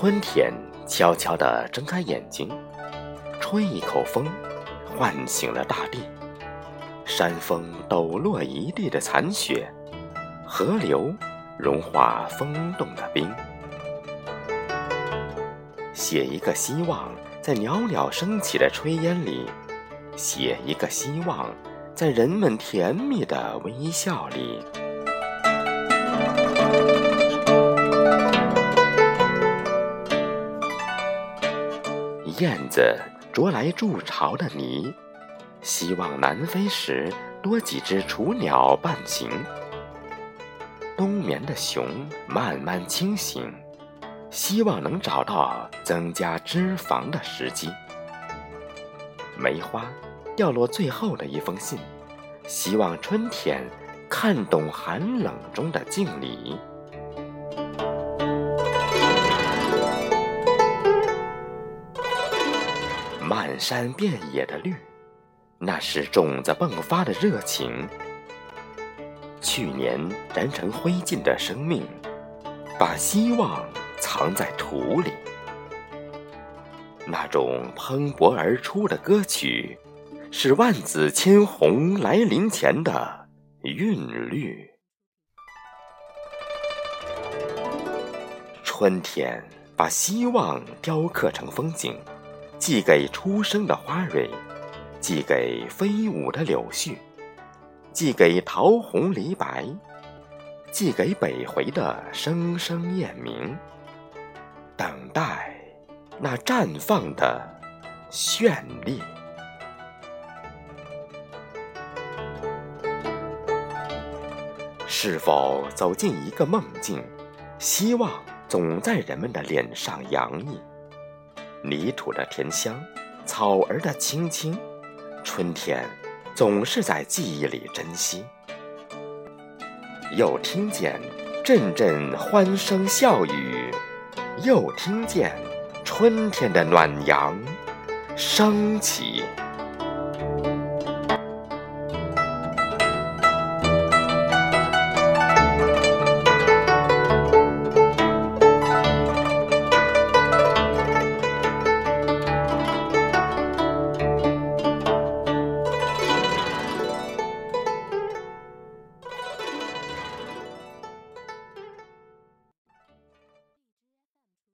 春天悄悄地睁开眼睛，吹一口风，唤醒了大地。山峰抖落一地的残雪，河流融化风冻的冰。写一个希望，在袅袅升起的炊烟里；写一个希望，在人们甜蜜的微笑里。燕子啄来筑巢的泥，希望南飞时多几只雏鸟伴行。冬眠的熊慢慢清醒，希望能找到增加脂肪的时机。梅花掉落最后的一封信，希望春天看懂寒冷中的敬礼。山遍野的绿，那是种子迸发的热情。去年燃成灰烬的生命，把希望藏在土里。那种蓬勃而出的歌曲，是万紫千红来临前的韵律。春天把希望雕刻成风景。寄给初生的花蕊，寄给飞舞的柳絮，寄给桃红梨白，寄给北回的声声雁鸣，等待那绽放的绚丽。是否走进一个梦境？希望总在人们的脸上洋溢。泥土的甜香，草儿的青青，春天总是在记忆里珍惜。又听见阵阵欢声笑语，又听见春天的暖阳升起。